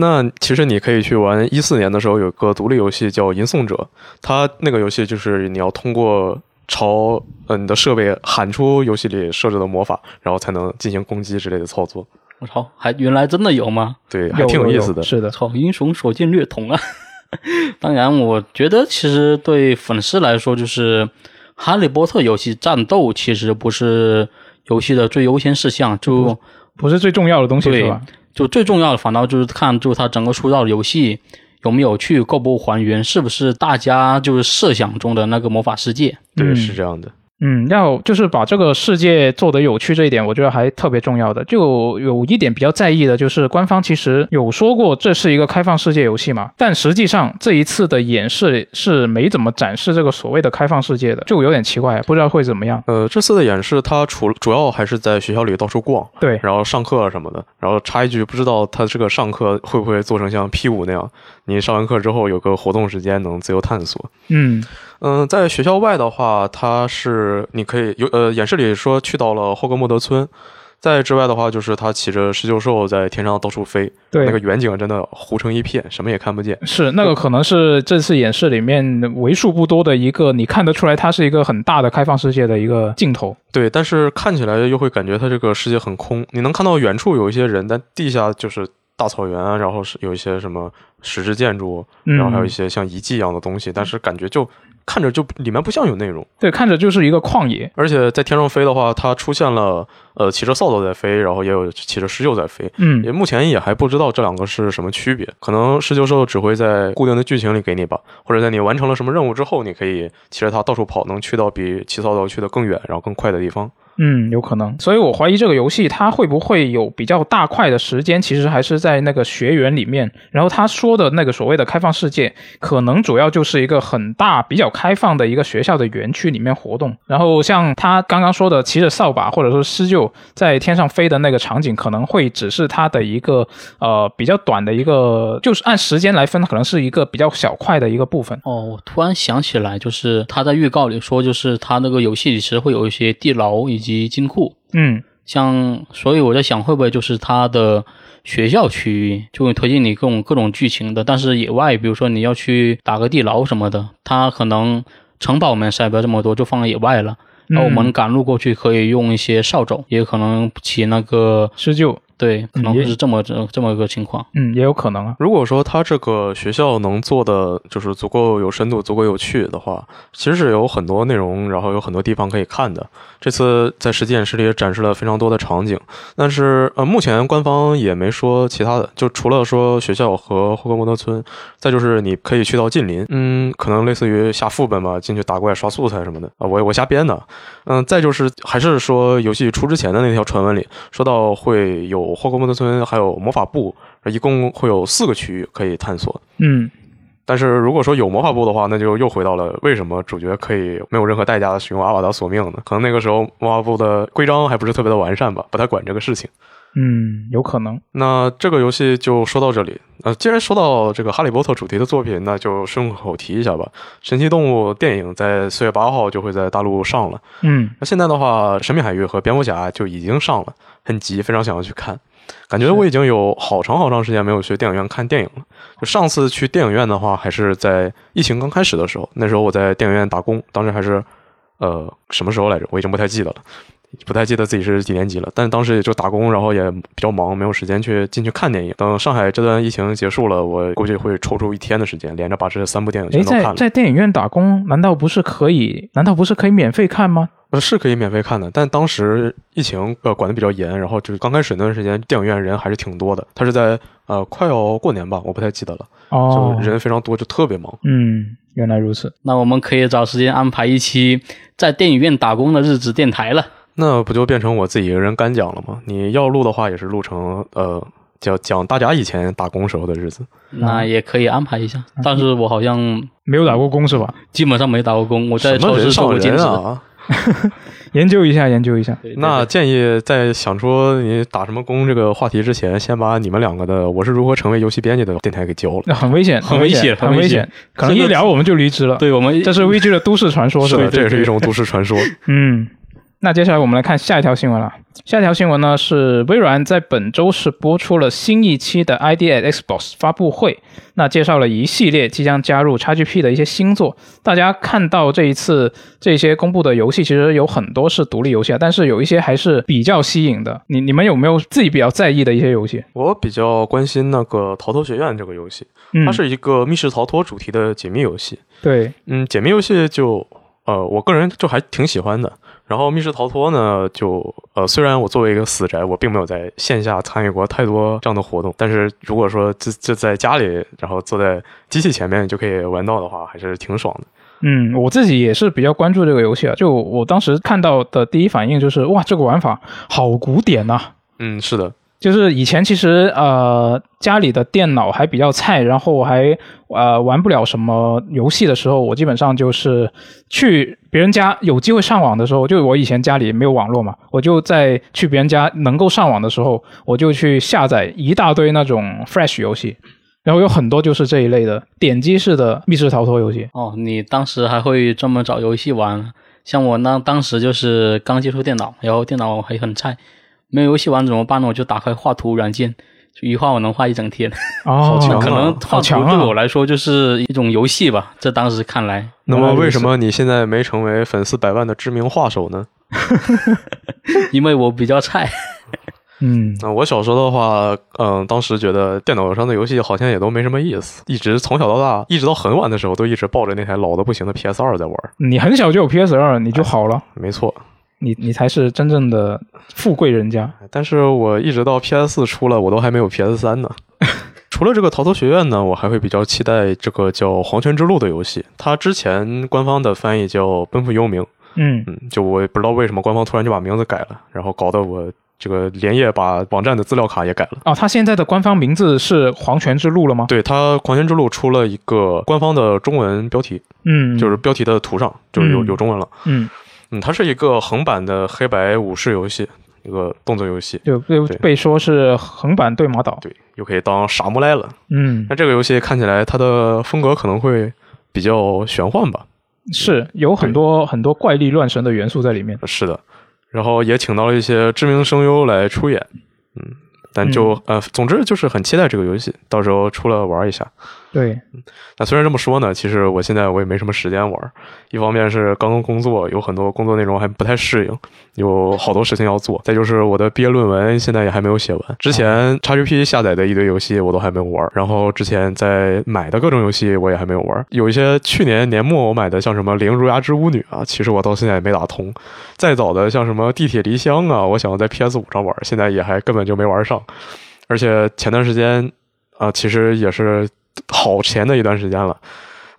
那其实你可以去玩一四年的时候有个独立游戏叫《吟诵者》，它那个游戏就是你要通过朝呃你的设备喊出游戏里设置的魔法，然后才能进行攻击之类的操作。我操，还原来真的有吗？对，还挺有意思的。是的，操，英雄所见略同啊！[laughs] 当然，我觉得其实对粉丝来说，就是《哈利波特》游戏战斗其实不是游戏的最优先事项，就不是最重要的东西，是吧？就最重要的，反倒就是看，就它整个出道的游戏有没有去够不还原，是不是大家就是设想中的那个魔法世界？对，是这样的。嗯，要就是把这个世界做得有趣这一点，我觉得还特别重要的。就有一点比较在意的，就是官方其实有说过这是一个开放世界游戏嘛，但实际上这一次的演示是没怎么展示这个所谓的开放世界的，就有点奇怪，不知道会怎么样。呃，这次的演示它除主要还是在学校里到处逛，对，然后上课什么的。然后插一句，不知道它这个上课会不会做成像 P 五那样，你上完课之后有个活动时间能自由探索。嗯。嗯，在学校外的话，它是你可以有呃，演示里说去到了霍格莫德村，在之外的话，就是他骑着狮鹫兽在天上到处飞，对，那个远景真的糊成一片，什么也看不见。是那个可能是这次演示里面为数不多的一个，你看得出来它是一个很大的开放世界的一个镜头。对，但是看起来又会感觉它这个世界很空，你能看到远处有一些人，但地下就是大草原啊，然后是有一些什么石质建筑，然后还有一些像遗迹一样的东西，但是感觉就。看着就里面不像有内容，对，看着就是一个旷野。而且在天上飞的话，它出现了，呃，骑着扫帚在飞，然后也有骑着狮鹫在飞。嗯，也目前也还不知道这两个是什么区别，可能狮鹫兽只会在固定的剧情里给你吧，或者在你完成了什么任务之后，你可以骑着它到处跑，能去到比骑扫帚去的更远，然后更快的地方。嗯，有可能，所以我怀疑这个游戏它会不会有比较大块的时间，其实还是在那个学员里面。然后他说的那个所谓的开放世界，可能主要就是一个很大、比较开放的一个学校的园区里面活动。然后像他刚刚说的骑着扫把或者说狮鹫在天上飞的那个场景，可能会只是它的一个呃比较短的一个，就是按时间来分，可能是一个比较小块的一个部分。哦，我突然想起来，就是他在预告里说，就是他那个游戏里其实会有一些地牢及。及金库，嗯，像，所以我在想，会不会就是它的学校区域就会推荐你各种各种剧情的，但是野外，比如说你要去打个地牢什么的，它可能城堡里面塞不了这么多，就放在野外了。那我们赶路过去可以用一些扫帚，也可能骑那个施救。对，可能就是这么这这么一个情况。嗯，也有可能啊。如果说他这个学校能做的就是足够有深度、足够有趣的话，其实是有很多内容，然后有很多地方可以看的。这次在实际演示里也展示了非常多的场景，但是呃，目前官方也没说其他的，就除了说学校和霍格莫德村，再就是你可以去到近邻，嗯，可能类似于下副本吧，进去打怪刷素材什么的啊，我我瞎编的。嗯，再就是还是说游戏出之前的那条传闻里说到会有。霍格莫德村还有魔法部，一共会有四个区域可以探索。嗯，但是如果说有魔法部的话，那就又回到了为什么主角可以没有任何代价的使用阿瓦达索命呢？可能那个时候魔法部的规章还不是特别的完善吧，不太管这个事情。嗯，有可能。那这个游戏就说到这里。呃，既然说到这个哈利波特主题的作品，那就顺口提一下吧。神奇动物电影在四月八号就会在大陆上了。嗯，那现在的话，神秘海域和蝙蝠侠就已经上了，很急，非常想要去看。感觉我已经有好长好长时间没有去电影院看电影了。就上次去电影院的话，还是在疫情刚开始的时候，那时候我在电影院打工，当时还是呃什么时候来着？我已经不太记得了。不太记得自己是几年级了，但当时也就打工，然后也比较忙，没有时间去进去看电影。等上海这段疫情结束了，我估计会抽出一天的时间，连着把这三部电影全都看了。在 [laughs] 在电影院打工，难道不是可以？难道不是可以免费看吗？呃，是可以免费看的，但当时疫情呃管的比较严，然后就是刚开始那段时间，电影院人还是挺多的。他是在呃快要过年吧，我不太记得了，哦就，人非常多，就特别忙。嗯，原来如此。那我们可以找时间安排一期在电影院打工的日子电台了。那不就变成我自己一个人干讲了吗？你要录的话，也是录成呃讲讲大家以前打工时候的日子。那也可以安排一下，但是我好像没有打过工是吧？基本上没打过工，我在超市上过兼职。人啊？研究一下，研究一下。对对对那建议在想说你打什么工这个话题之前，先把你们两个的《我是如何成为游戏编辑的》电台给交了。那很危险，很危险很危险可能一聊我们就离职了。对我们这是 VG 的都市传说，是吧？这也是一种都市传说。嗯，那接下来我们来看下一条新闻了。下一条新闻呢是微软在本周是播出了新一期的 ID at Xbox 发布会，那介绍了一系列即将加入 XGP 的一些新作。大家看到这一次这些公布的游戏，其实有很多是独立游戏啊，但是有一些还是比较吸引的。你你们有没有自己比较在意的一些游戏？我比较关心那个《逃脱学院》这个游戏，嗯，它是一个密室逃脱主题的解密游戏。对，嗯，解密游戏就呃，我个人就还挺喜欢的。然后密室逃脱呢，就呃，虽然我作为一个死宅，我并没有在线下参与过太多这样的活动，但是如果说这这在家里，然后坐在机器前面就可以玩到的话，还是挺爽的。嗯，我自己也是比较关注这个游戏啊。就我当时看到的第一反应就是，哇，这个玩法好古典呐、嗯，是的，就是以前其实呃家里的电脑还比较菜，然后我还呃玩不了什么游戏的时候，我基本上就是去别人家有机会上网的时候，就我以前家里没有网络嘛，我就在去别人家能够上网的时候，我就去下载一大堆那种 Flash 游戏，然后有很多就是这一类的点击式的密室逃脱游戏。哦，你当时还会专门找游戏玩？像我那当时就是刚接触电脑，然后电脑还很菜，没有游戏玩怎么办呢？我就打开画图软件，就一画我能画一整天。哦，强啊可能画图好强啊对我来说就是一种游戏吧，这当时看来。那么为什么你现在没成为粉丝百万的知名画手呢？[laughs] 因为我比较菜。[laughs] 嗯，那我小时候的话，嗯，当时觉得电脑上的游戏好像也都没什么意思，一直从小到大，一直到很晚的时候，都一直抱着那台老的不行的 PS 二在玩。你很小就有 PS 二，你就好了，没错，你你才是真正的富贵人家。[laughs] 但是我一直到 PS 四出了，我都还没有 PS 三呢。[laughs] 除了这个逃脱学院呢，我还会比较期待这个叫《黄泉之路》的游戏。它之前官方的翻译叫《奔赴幽冥》，嗯，嗯，就我也不知道为什么官方突然就把名字改了，然后搞得我这个连夜把网站的资料卡也改了。哦，它现在的官方名字是黄泉之路了吗？对它，《黄泉之路》出了一个官方的中文标题，嗯，就是标题的图上就是有嗯有中文了。嗯，嗯，它是一个横版的黑白武士游戏，一个动作游戏。就被被说是横版对马岛。对，又可以当傻木赖了。嗯那，这个游戏看起来它的风格可能会比较玄幻吧？是有很多很多怪力乱神的元素在里面。是的，然后也请到了一些知名声优来出演。嗯，但就、呃，总之就是很期待这个游戏，到时候出来玩一下。对，那虽然这么说呢，其实我现在我也没什么时间玩。一方面是刚刚工作，有很多工作内容还不太适应，有好多事情要做。再就是我的毕业论文现在也还没有写完。之前 XGP 下载的一堆游戏我都还没有玩，然后之前在买的各种游戏我也还没有玩。有一些去年年末我买的，像什么《零如牙之巫女》啊，其实我到现在也没打通。再早的像什么《地铁离乡》啊，我想要在 PS 五上玩，现在也还根本就没玩上。而且前段时间啊、其实也是好前的一段时间了。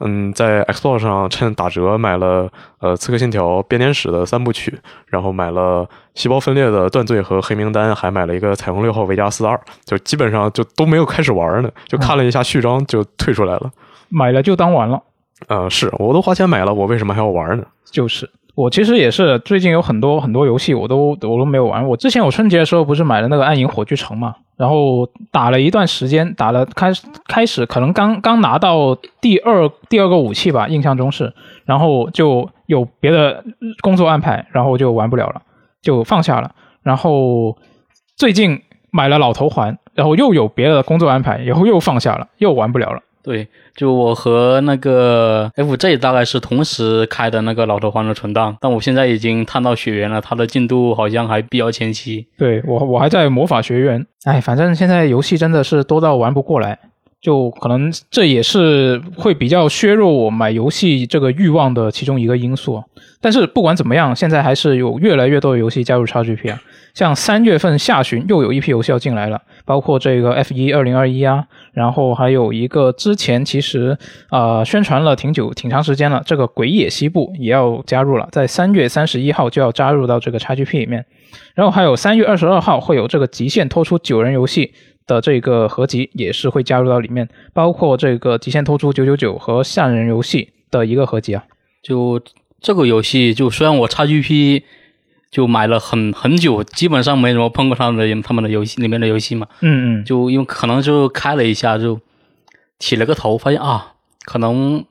嗯，在 Xbox 上趁打折买了呃《刺客信条：编年史》的三部曲，然后买了《细胞分裂的断罪》和《黑名单》，还买了一个《彩虹六号维加斯二》，就基本上就都没有开始玩呢，就看了一下序章就退出来了。买了就当玩了。呃，是我都花钱买了，我为什么还要玩呢？就是我其实也是最近有很多很多游戏我都我都没有玩。我之前我春节的时候不是买了那个《暗影火炬城》嘛，然后打了一段时间，打了开开始可能刚刚拿到第二第二个武器吧，印象中是，然后就有别的工作安排，然后就玩不了了，就放下了。然后最近买了老头环，然后又有别的工作安排，然后又放下了，又玩不了了。对，就我和那个 FJ 大概是同时开的那个老头环的存档，但我现在已经探到血缘了，他的进度好像还比较前期。对我，我还在魔法学院。哎，反正现在游戏真的是多到玩不过来。就可能这也是会比较削弱我买游戏这个欲望的其中一个因素。但是不管怎么样，现在还是有越来越多的游戏加入 XGP 啊。像三月份下旬又有一批游戏要进来了，包括这个 F 一二零二一啊，然后还有一个之前其实啊宣传了挺久、挺长时间了，这个《鬼野西部》也要加入了，在三月三十一号就要加入到这个 XGP 里面。然后还有三月二十二号会有这个《极限拖出九人游戏》的这个合集，也是会加入到里面，包括这个《极限拖出九九九》和《吓人游戏》的一个合集啊。就这个游戏，就虽然我 XGP。就买了很很久，基本上没怎么碰过他们的他们的游戏里面的游戏嘛。嗯嗯。就因为可能就开了一下，就起了个头，发现啊，可能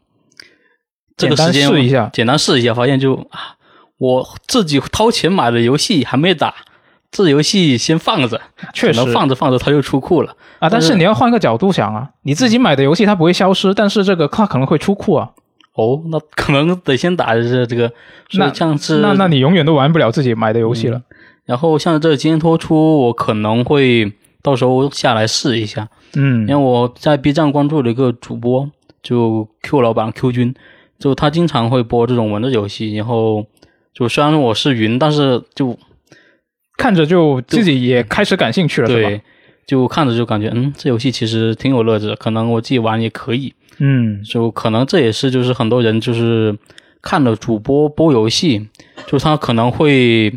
这个时间试一下，简单试一下，发现就啊，我自己掏钱买的游戏还没打，这游戏先放着，确实放着放着它就出库了啊。但是你要换个角度想啊，你自己买的游戏它不会消失，但是这个它可能会出库啊。哦，那可能得先打这这个，那像是那那你永远都玩不了自己买的游戏了。然后像这个今天拖出，我可能会到时候下来试一下。嗯，因为我在 B 站关注了一个主播，就 Q 老板 Q 君，就他经常会播这种文字游戏。然后就虽然我是云，但是就看着就自己也开始感兴趣了，对，就看着就感觉嗯，这游戏其实挺有乐子，可能我自己玩也可以。嗯，就可能这也是就是很多人就是看了主播播游戏，就他可能会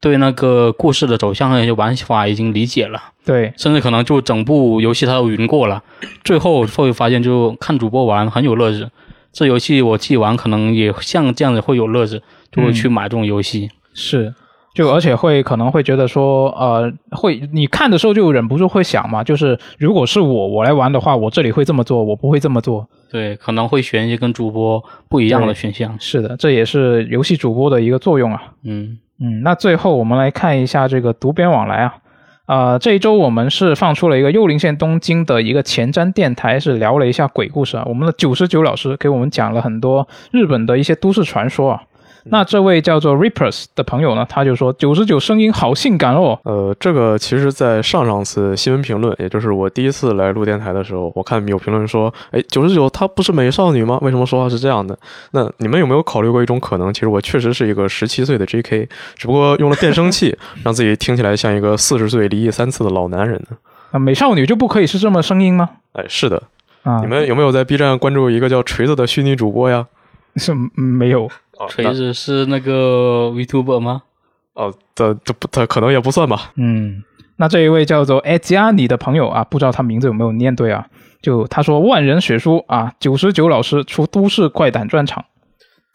对那个故事的走向和一些玩法已经理解了，对，甚至可能就整部游戏他都云过了，最后会发现就看主播玩很有乐子，这游戏我自己玩可能也像这样子会有乐子，就会去买这种游戏，是。就而且会可能会觉得说，呃，会你看的时候就忍不住会想嘛，就是如果是我我来玩的话，我这里会这么做，我不会这么做。对，可能会选一些跟主播不一样的选项。是的，这也是游戏主播的一个作用啊。嗯嗯，那最后我们来看一下这个读编往来啊，啊，这一周我们是放出了一个幽灵线东京的一个前瞻电台，是聊了一下鬼故事啊。我们的九十九老师给我们讲了很多日本的一些都市传说啊。那这位叫做 Rippers 的朋友呢，他就说九十九声音好性感哦。呃，这个其实，在上上次新闻评论，也就是我第一次来录电台的时候，我看有评论说，哎，九十九她不是美少女吗？为什么说话是这样的？那你们有没有考虑过一种可能？其实我确实是一个十七岁的 JK，只不过用了变声器，[laughs] 让自己听起来像一个四十岁离异三次的老男人呢。啊，美少女就不可以是这么声音吗？哎，是的。啊，你们有没有在 B 站关注一个叫锤子的虚拟主播呀？[laughs] 是没有。锤子是那个 Vtuber 吗？哦，这这不，他可能也不算吧。嗯，那这一位叫做 a 加尼的朋友啊，不知道他名字有没有念对啊？就他说万人血书啊，九十九老师出都市怪胆专场。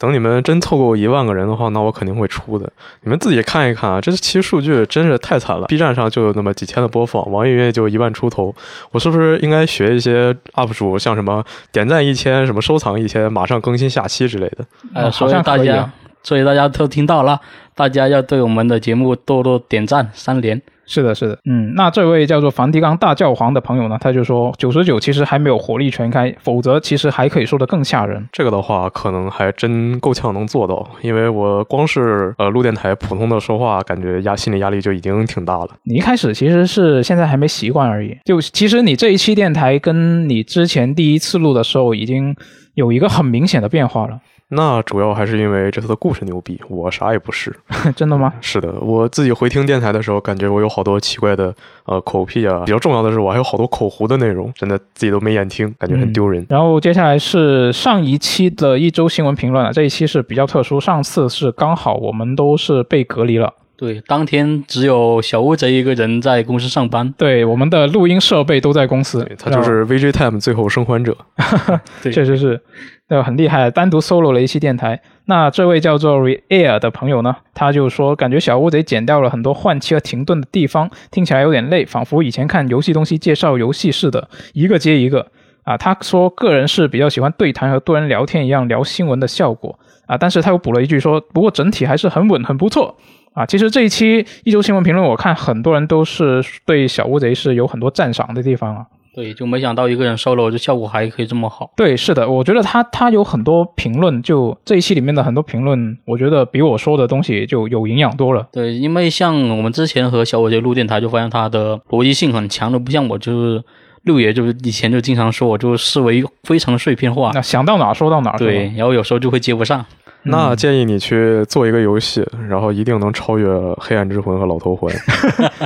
等你们真凑够一万个人的话，那我肯定会出的。你们自己看一看啊，这期数据真是太惨了。B 站上就有那么几千的播放，网易云也就一万出头。我是不是应该学一些 UP 主，像什么点赞一千，什么收藏一千，马上更新下期之类的？呃，所以大家，所以大家都听到了，大家要对我们的节目多多点赞三连。是的，是的，嗯，那这位叫做梵蒂冈大教皇的朋友呢，他就说九十九其实还没有火力全开，否则其实还可以说的更吓人。这个的话，可能还真够呛能做到，因为我光是呃录电台普通的说话，感觉压心理压力就已经挺大了。你一开始其实是现在还没习惯而已，就其实你这一期电台跟你之前第一次录的时候已经有一个很明显的变化了。那主要还是因为这次的故事牛逼，我啥也不是。[laughs] 真的吗？是的，我自己回听电台的时候，感觉我有好多奇怪的呃口癖啊。比较重要的是，我还有好多口胡的内容，真的自己都没眼听，感觉很丢人。然后接下来是上一期的一周新闻评论了，这一期是比较特殊，上次是刚好我们都是被隔离了。对，当天只有小乌贼一个人在公司上班。对，我们的录音设备都在公司。他就是 VG Time 最后生还者。[laughs] 确实是，呃，很厉害，单独 solo 了一期电台。那这位叫做 Reair 的朋友呢，他就说，感觉小乌贼剪掉了很多换气和停顿的地方，听起来有点累，仿佛以前看游戏东西介绍游戏似的，一个接一个。啊，他说个人是比较喜欢对谈和多人聊天一样聊新闻的效果。啊，但是他又补了一句说，不过整体还是很稳，很不错。啊，其实这一期一周新闻评论，我看很多人都是对小乌贼是有很多赞赏的地方啊。对，就没想到一个人 solo，这效果还可以这么好。对，是的，我觉得他他有很多评论，就这一期里面的很多评论，我觉得比我说的东西就有营养多了。对，因为像我们之前和小乌贼录电台，就发现他的逻辑性很强的，不像我就是六爷就是以前就经常说我就视为非常碎片化，那想到哪说到哪。对，然后有时候就会接不上。那建议你去做一个游戏，然后一定能超越《黑暗之魂》和《老头环》。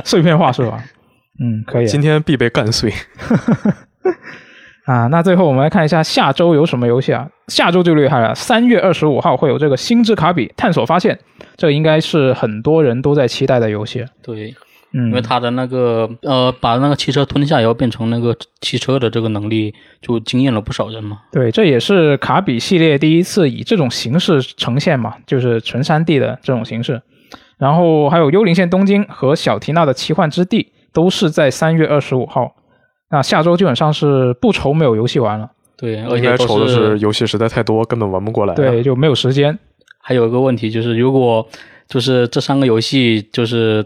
[laughs] 碎片化是吧？嗯，可以。今天必被干碎。[laughs] 啊，那最后我们来看一下下周有什么游戏啊？下周就厉害了，三月二十五号会有这个《星之卡比：探索发现》，这应该是很多人都在期待的游戏。对。因为他的那个呃，把那个汽车吞下以后变成那个汽车的这个能力，就惊艳了不少人嘛。对，这也是卡比系列第一次以这种形式呈现嘛，就是纯三 D 的这种形式。然后还有《幽灵线：东京》和《小缇娜的奇幻之地》都是在三月二十五号。那下周基本上是不愁没有游戏玩了。对，而且愁的是游戏实在太多，根本玩不过来。对，就没有时间。还有一个问题就是，如果就是这三个游戏就是。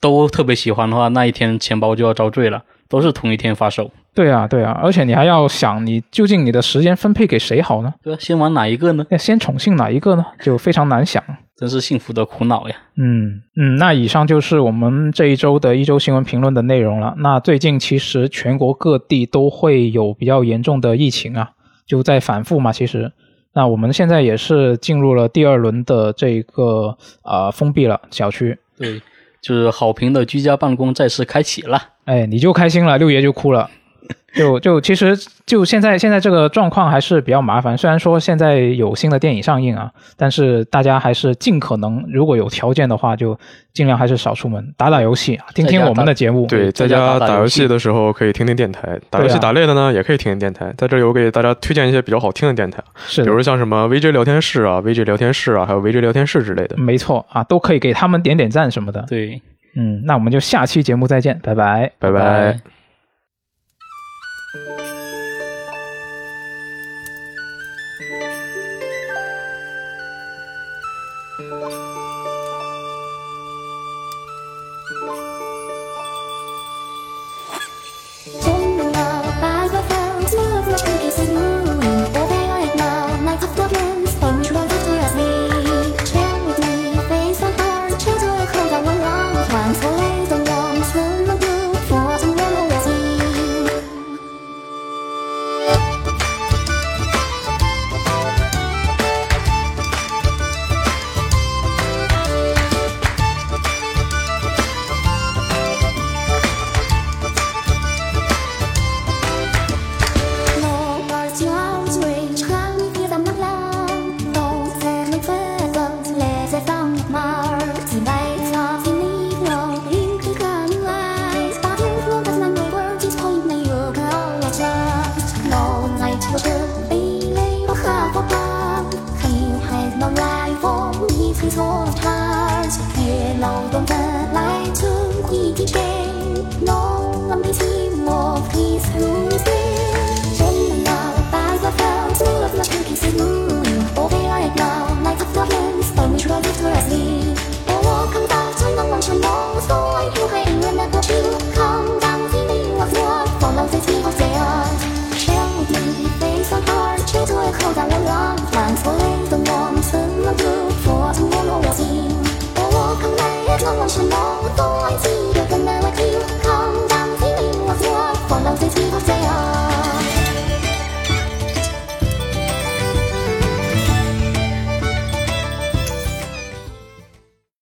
都特别喜欢的话，那一天钱包就要遭罪了。都是同一天发售。对啊，对啊，而且你还要想，你究竟你的时间分配给谁好呢？对，先玩哪一个呢？要先宠幸哪一个呢？就非常难想，真是幸福的苦恼呀。嗯嗯，那以上就是我们这一周的一周新闻评论的内容了。那最近其实全国各地都会有比较严重的疫情啊，就在反复嘛。其实，那我们现在也是进入了第二轮的这个呃封闭了小区。对。就是好评的居家办公再次开启了，哎，你就开心了，六爷就哭了。[laughs] 就就其实就现在现在这个状况还是比较麻烦。虽然说现在有新的电影上映啊，但是大家还是尽可能，如果有条件的话，就尽量还是少出门，打打游戏，听听我们的节目。对，在家打游戏的时候可以听听电台，打游戏打累了呢，也可以听听电台。在这里我给大家推荐一些比较好听的电台，是，比如像什么 VJ 聊天室啊、VJ 聊天室啊，还有 VJ 聊天室之类的。没错啊，都可以给他们点点赞什么的。对。嗯，那我们就下期节目再见，拜拜，拜拜。Thank you.